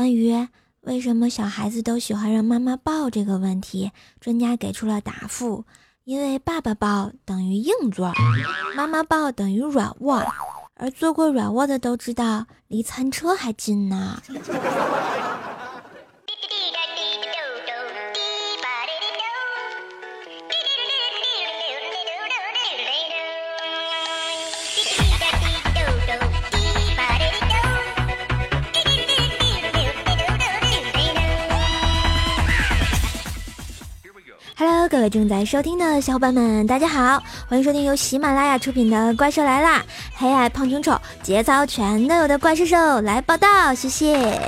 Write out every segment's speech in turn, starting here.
关于为什么小孩子都喜欢让妈妈抱这个问题，专家给出了答复：因为爸爸抱等于硬座，妈妈抱等于软卧，而坐过软卧的都知道，离餐车还近呢。Hello，各位正在收听的小伙伴们，大家好，欢迎收听由喜马拉雅出品的《怪兽来啦》，黑矮胖穷丑，节操全都有的怪兽兽来报道，谢谢。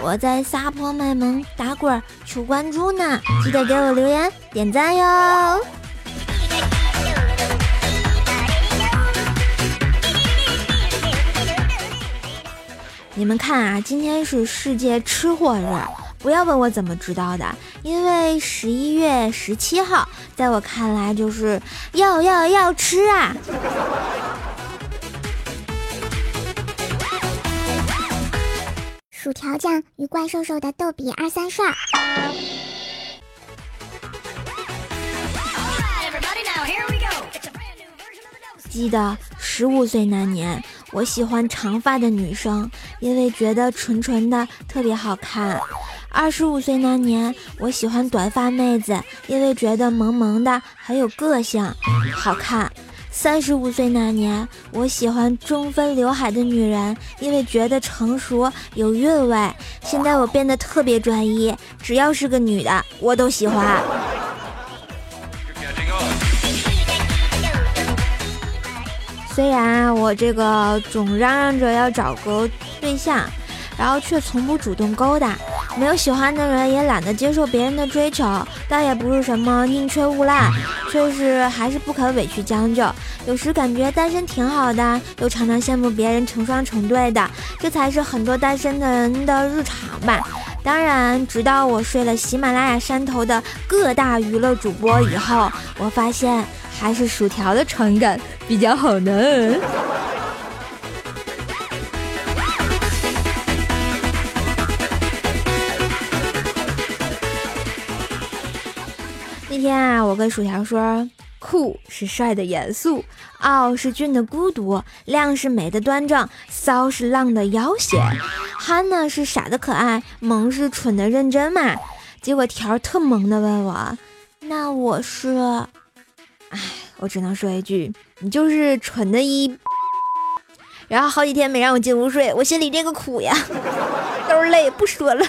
我在撒泼卖萌打滚求关注呢，记得给我留言点赞哟。你们看啊，今天是世界吃货日，不要问我怎么知道的，因为十一月十七号，在我看来就是要要要吃啊！薯条酱与怪兽兽的逗比二三事儿。记得十五岁那年。我喜欢长发的女生，因为觉得纯纯的特别好看。二十五岁那年，我喜欢短发妹子，因为觉得萌萌的很有个性，好看。三十五岁那年，我喜欢中分刘海的女人，因为觉得成熟有韵味。现在我变得特别专一，只要是个女的，我都喜欢。虽然我这个总嚷嚷着要找个对象，然后却从不主动勾搭，没有喜欢的人，也懒得接受别人的追求，倒也不是什么宁缺毋滥，却是还是不肯委屈将就。有时感觉单身挺好的，又常常羡慕别人成双成对的，这才是很多单身的人的日常吧。当然，直到我睡了喜马拉雅山头的各大娱乐主播以后，我发现。还是薯条的传感比较好呢。那天啊，我跟薯条说，酷是帅的严肃，傲是俊的孤独，亮是美的端正，骚是浪的妖邪，憨呢是傻的可爱，萌是蠢的认真嘛。结果条特萌的问我，那我是？唉，我只能说一句，你就是蠢的一。然后好几天没让我进屋睡，我心里这个苦呀，都是泪，不说了。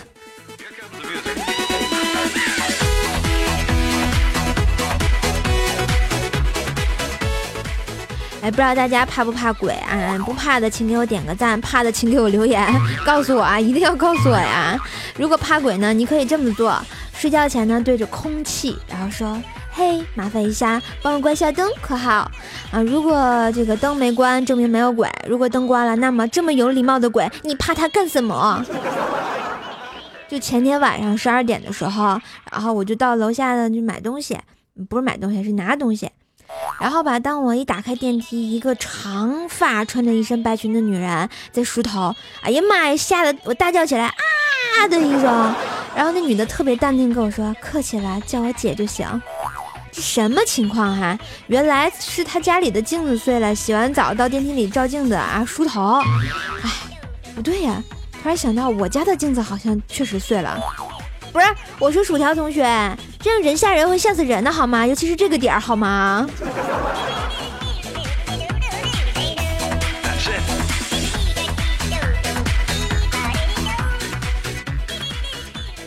哎，不知道大家怕不怕鬼啊？不怕的请给我点个赞，怕的请给我留言，告诉我啊，一定要告诉我呀！如果怕鬼呢，你可以这么做：睡觉前呢，对着空气，然后说。嘿，麻烦一下，帮我关下灯，可好？啊，如果这个灯没关，证明没有鬼；如果灯关了，那么这么有礼貌的鬼，你怕他干什么？就前天晚上十二点的时候，然后我就到楼下的去买东西，不是买东西，是拿东西。然后吧，当我一打开电梯，一个长发、穿着一身白裙的女人在梳头，哎呀妈呀，吓得我大叫起来啊的一声。然后那女的特别淡定跟我说：“客气了，叫我姐就行。”这什么情况哈？原来是她家里的镜子碎了，洗完澡到电梯里照镜子啊，梳头。哎，不对呀！突然想到我家的镜子好像确实碎了。不是，我说薯条同学，这样人吓人会吓死人的好吗？尤其是这个点儿好吗？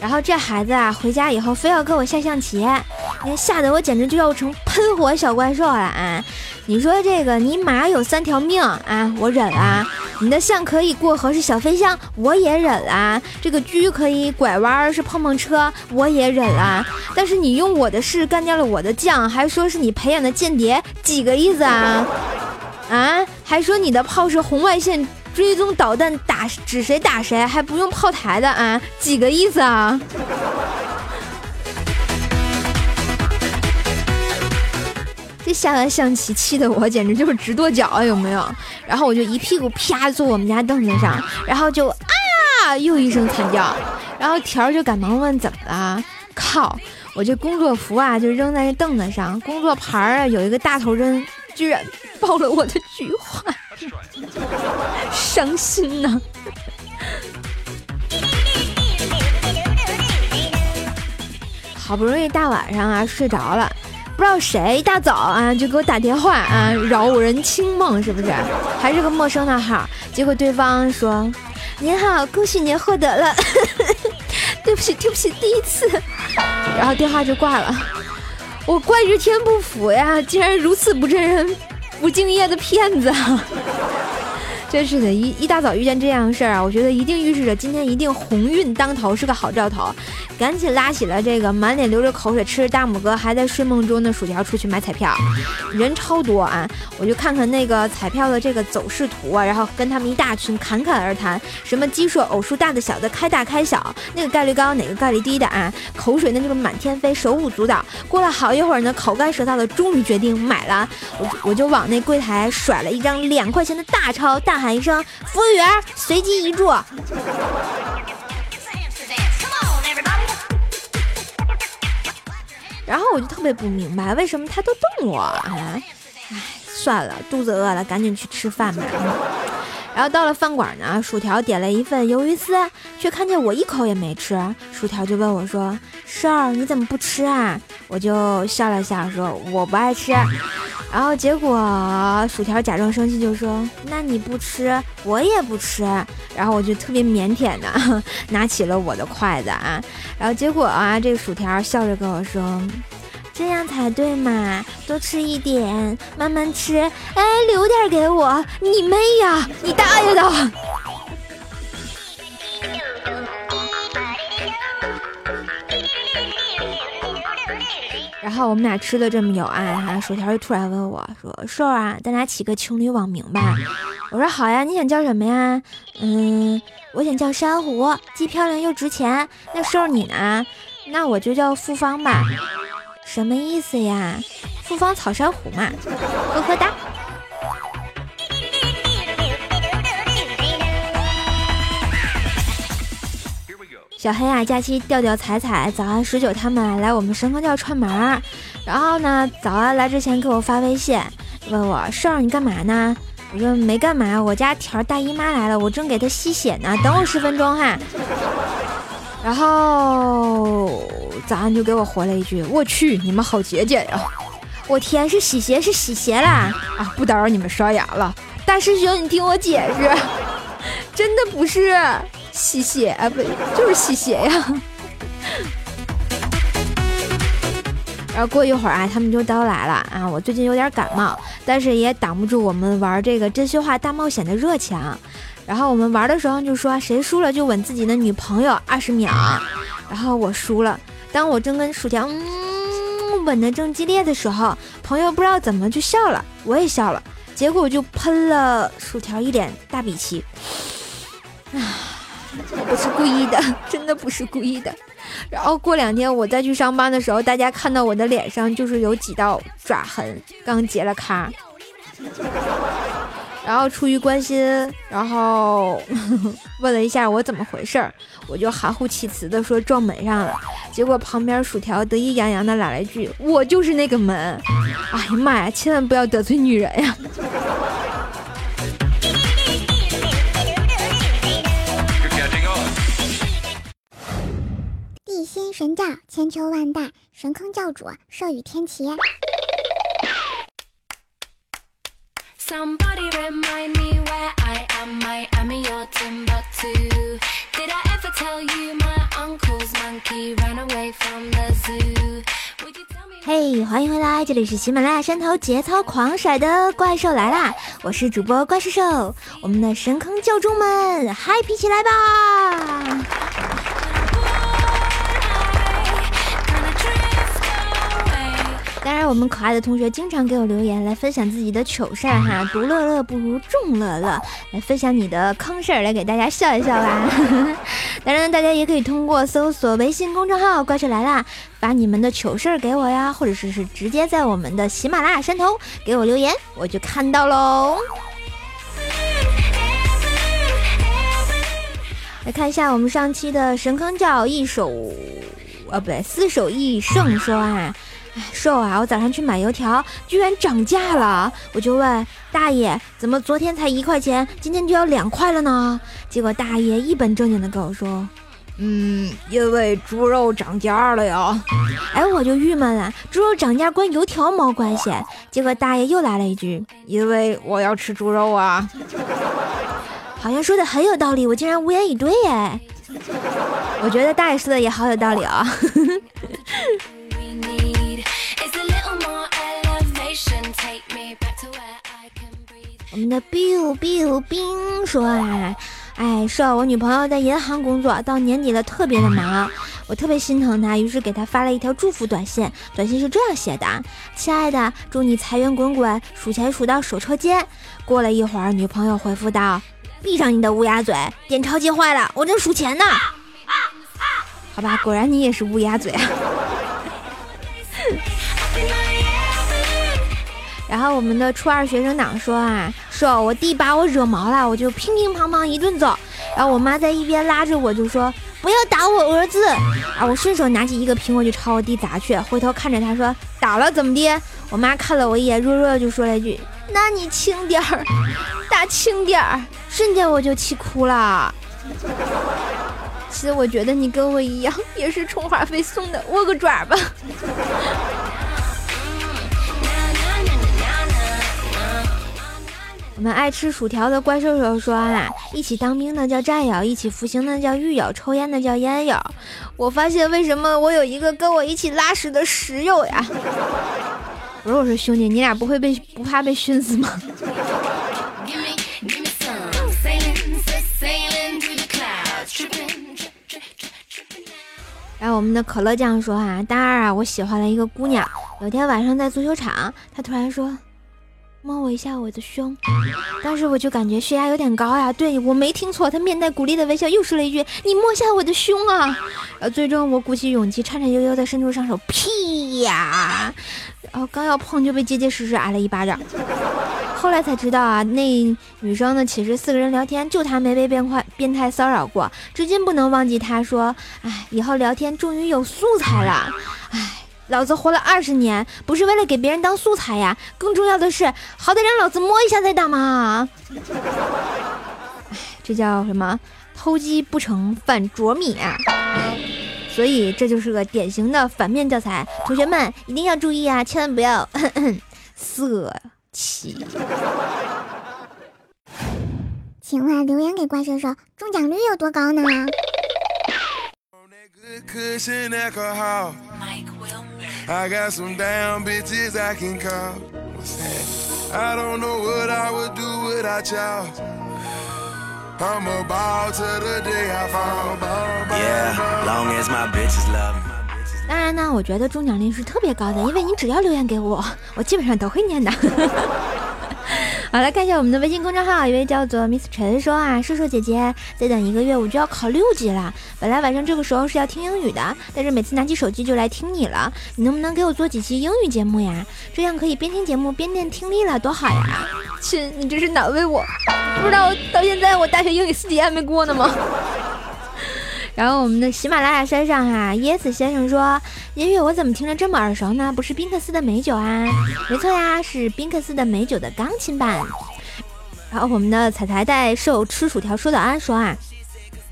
然后这孩子啊，回家以后非要跟我下象棋。哎，吓得我简直就要成喷火小怪兽了啊！你说这个，你马有三条命啊，我忍了；你的象可以过河是小飞象，我也忍了；这个车可以拐弯是碰碰车，我也忍了。但是你用我的士干掉了我的将，还说是你培养的间谍，几个意思啊？啊？还说你的炮是红外线追踪导弹，打指谁打谁，还不用炮台的啊？几个意思啊？下完象棋气得我简直就是直跺脚啊，有没有？然后我就一屁股啪坐我们家凳子上，然后就啊又一声惨叫，然后条儿就赶忙问怎么了？靠！我这工作服啊就扔在那凳子上，工作牌儿啊有一个大头针，居然爆了我的菊花，伤心呐！好不容易大晚上啊睡着了，不知道谁一大早啊就给我打电话啊扰我人清梦是不是？还是个陌生的号，结果对方说：“您好，恭喜您获得了。”对不起，对不起，第一次。然后电话就挂了。我怪这天不服呀，竟然如此不正人、不敬业的骗子！真是的，一一大早遇见这样的事儿啊，我觉得一定预示着今天一定鸿运当头，是个好兆头。赶紧拉起了这个满脸流着口水、吃着大拇哥还在睡梦中的薯条出去买彩票，人超多啊！我就看看那个彩票的这个走势图啊，然后跟他们一大群侃侃而谈，什么基数偶数大的小的开大开小，那个概率高哪个概率低的啊？口水那就是满天飞，手舞足蹈。过了好一会儿呢，口干舌燥的，终于决定买了。我我就往那柜台甩了一张两块钱的大钞，大喊一声：“服务员，随机一注。”然后我就特别不明白，为什么他都瞪我啊？哎，算了，肚子饿了，赶紧去吃饭吧。然后到了饭馆呢，薯条点了一份鱿鱼丝，却看见我一口也没吃。薯条就问我说：“事儿，你怎么不吃啊？”我就笑了笑说：“我不爱吃。”然后结果薯条假装生气就说：“那你不吃，我也不吃。”然后我就特别腼腆的 拿起了我的筷子啊。然后结果啊，这个薯条笑着跟我说：“这样才对嘛，多吃一点，慢慢吃。哎，留点给我，你妹呀，你大爷的！”然后我们俩吃的这么有爱哈，薯条就突然问我说：“瘦啊，咱俩起个情侣网名吧？”我说：“好呀，你想叫什么呀？”嗯，我想叫珊瑚，既漂亮又值钱。那瘦你呢？那我就叫复方吧。什么意思呀？复方草珊瑚嘛，呵呵哒。小黑啊，假期调调彩彩、早安十九他们来我们神风教串门儿，然后呢，早安来之前给我发微信，问我胜儿你干嘛呢？我说没干嘛，我家条大姨妈来了，我正给她吸血呢，等我十分钟哈。然后早安就给我回了一句：我去，你们好节俭呀！我天，是洗鞋是洗鞋啦！啊，不打扰你们刷牙了，大师兄你听我解释，真的不是。吸血啊，不就是吸血呀？然后过一会儿啊，他们就都来了啊。我最近有点感冒，但是也挡不住我们玩这个真心话大冒险的热情。然后我们玩的时候就说，谁输了就吻自己的女朋友二十秒。然后我输了，当我正跟薯条嗯吻的正激烈的时候，朋友不知道怎么就笑了，我也笑了，结果我就喷了薯条一脸大鼻涕。啊。我不是故意的，真的不是故意的。然后过两天我再去上班的时候，大家看到我的脸上就是有几道爪痕，刚结了痂。然后出于关心，然后 问了一下我怎么回事儿，我就含糊其辞的说撞门上了。结果旁边薯条得意洋洋的来了一句：“我就是那个门。”哎呀妈呀，千万不要得罪女人呀！神教千秋万代，神坑教主寿与天齐。嘿，欢迎回来，这里是喜马拉雅山头节操狂甩的怪兽来啦！我是主播怪兽兽，我们的神坑教主们，happy 起来吧！我们可爱的同学经常给我留言来分享自己的糗事儿哈，独乐乐不如众乐乐，来分享你的坑事儿，来给大家笑一笑吧。当然，大家也可以通过搜索微信公众号“怪兽来啦”，把你们的糗事儿给我呀，或者是是直接在我们的喜马拉雅山头给我留言，我就看到喽。来看一下我们上期的神坑教一手，呃，不对，四手一胜说啊，哎，瘦啊，我早上去买油条，居然涨价了，我就问大爷，怎么昨天才一块钱，今天就要两块了呢？结果大爷一本正经的跟我说，嗯，因为猪肉涨价了呀。哎，我就郁闷了，猪肉涨价关油条毛关系？结果大爷又来了一句，因为我要吃猪肉啊。好像说的很有道理，我竟然无言以对哎！我觉得大爷说的也好有道理啊。我们的 biu biu 冰说啊，哎，是我女朋友在银行工作，到年底了特别的忙，我特别心疼她，于是给她发了一条祝福短信。短信是这样写的：亲爱的，祝你财源滚滚，数钱数到手抽筋。过了一会儿，女朋友回复道。闭上你的乌鸦嘴！点钞机坏了，我正数钱呢。好吧，果然你也是乌鸦嘴啊。然后我们的初二学生党说啊，说我弟把我惹毛了，我就乒乒乓乓一顿揍。然后我妈在一边拉着我就说不要打我儿子。啊，我顺手拿起一个苹果就朝我弟砸去，回头看着他说打了怎么的？我妈看了我一眼，弱弱的就说了一句：那你轻点儿，打轻点儿。瞬间我就气哭了。其实我觉得你跟我一样，也是充话费送的，握个爪吧。我们爱吃薯条的怪兽兽说啊，一起当兵的叫战友，一起服刑的叫狱友，抽烟的叫烟友。我发现为什么我有一个跟我一起拉屎的室友呀？不是我说兄弟，你俩不会被不怕被熏死吗？然后我们的可乐酱说啊，大二啊，我喜欢了一个姑娘。有天晚上在足球场，她突然说，摸我一下我的胸。当时我就感觉血压有点高呀。对我没听错，他面带鼓励的微笑，又说了一句，你摸下我的胸啊。呃，最终我鼓起勇气，颤颤悠悠的伸出双手，屁呀！然后刚要碰，就被结结实实挨了一巴掌。后来才知道啊，那女生呢，其实四个人聊天，就她没被变坏变态骚扰过，至今不能忘记。她说：“哎，以后聊天终于有素材了。哎，老子活了二十年，不是为了给别人当素材呀，更重要的是，好歹让老子摸一下再打嘛。哎，这叫什么？偷鸡不成反啄米啊！所以这就是个典型的反面教材，同学们一定要注意啊，千万不要 色。”气，请问留言给怪兽兽中奖率有多高呢？当然呢，我觉得中奖率是特别高的，因为你只要留言给我，我基本上都会念的。好，来看一下我们的微信公众号，一位叫做 Miss 陈说啊，叔叔姐姐，再等一个月我就要考六级了。本来晚上这个时候是要听英语的，但是每次拿起手机就来听你了。你能不能给我做几期英语节目呀？这样可以边听节目边练听力了，多好呀！亲，你这是难为我，不知道到现在我大学英语四级还没过呢吗？然后我们的喜马拉雅山上哈，椰子先生说音乐我怎么听着这么耳熟呢？不是宾克斯的美酒啊？没错呀，是宾克斯的美酒的钢琴版。然后我们的彩彩带瘦吃薯条说早安说啊，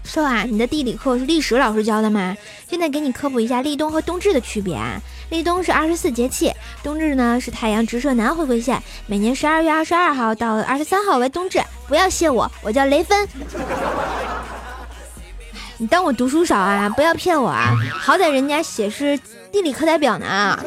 瘦啊，你的地理课是历史老师教的吗？现在给你科普一下立冬和冬至的区别啊。立冬是二十四节气，冬至呢是太阳直射南回归线，每年十二月二十二号到二十三号为冬至。不要谢我，我叫雷芬。你当我读书少啊？不要骗我啊！好歹人家写是地理课代表呢。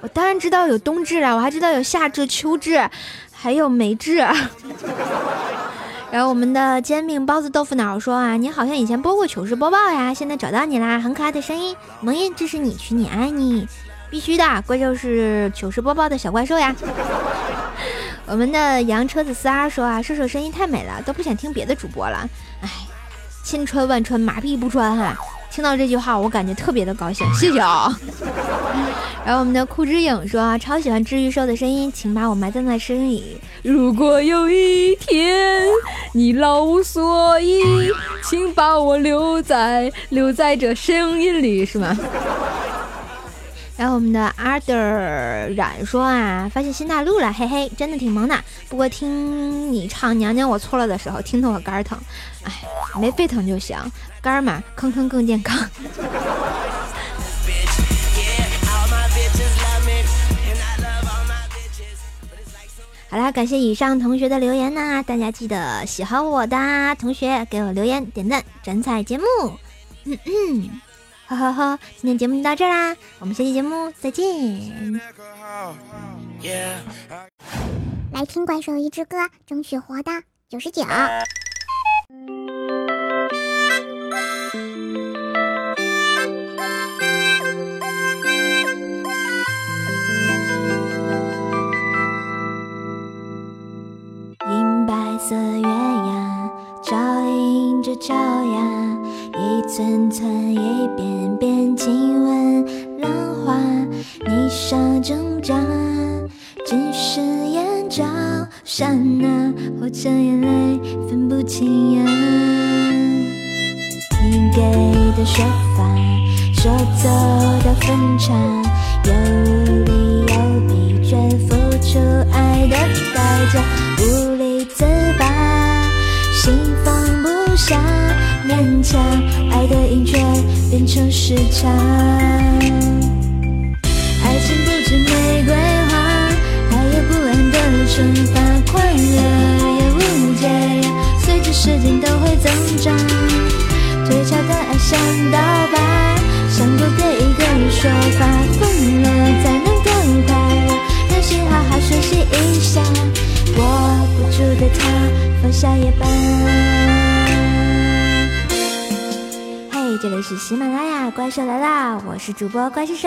我当然知道有冬至了，我还知道有夏至、秋至，还有梅至。然后我们的煎饼包子豆腐脑说啊，你好像以前播过糗事播报呀，现在找到你啦，很可爱的声音，萌音，这是你，娶你爱你。必须的，怪兽是糗事播报的小怪兽呀。我们的洋车子四二说啊，射手声音太美了，都不想听别的主播了。哎，千穿万穿，马屁不穿哈。听到这句话，我感觉特别的高兴，谢谢啊。然后我们的酷之影说啊，超喜欢治愈兽的声音，请把我埋葬在那声音里。如果有一天你老无所依，请把我留在留在这声音里，是吗？然后我们的阿德冉说啊，发现新大陆了，嘿嘿，真的挺萌的。不过听你唱娘娘我错了的时候，听得我肝疼。哎，没肺疼就行，肝嘛，坑坑更健康。好啦，感谢以上同学的留言呐，大家记得喜欢我的同学给我留言点赞转采节目。嗯嗯。呵呵呵，今天节目就到这啦，我们下期节目再见。来听《怪兽一支歌》，争取活到九十九。银白色月牙，照映着朝阳。寸寸，一遍遍亲吻浪花，泥沙挣扎，只是眼角刹那，或者眼泪分不清呀。你给的说法，说走到分岔，有理有笔，却付出爱的代价，无力自拔，心放不下。勉强爱的音却变成时差，爱情不止玫瑰花，还有不安的惩罚，快乐也误解，随着时间都会增长。退潮的爱像刀疤，想过给一个说法，疯了这里是喜马拉雅，怪兽来啦！我是主播怪兽。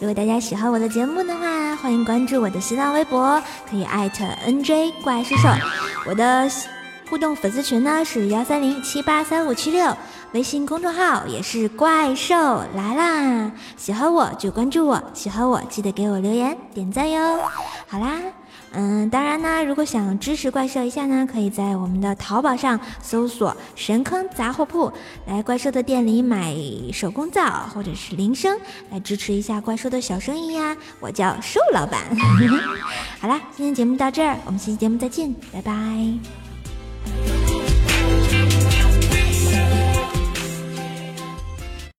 如果大家喜欢我的节目的话，欢迎关注我的新浪微博，可以艾特 NJ 怪兽兽。我的互动粉丝群呢是幺三零七八三五七六，微信公众号也是怪兽来啦。喜欢我就关注我，喜欢我记得给我留言点赞哟。好啦。嗯，当然呢，如果想支持怪兽一下呢，可以在我们的淘宝上搜索“神坑杂货铺”，来怪兽的店里买手工皂或者是铃声，来支持一下怪兽的小生意呀。我叫兽老板。好啦，今天节目到这儿，我们下期节目再见，拜拜。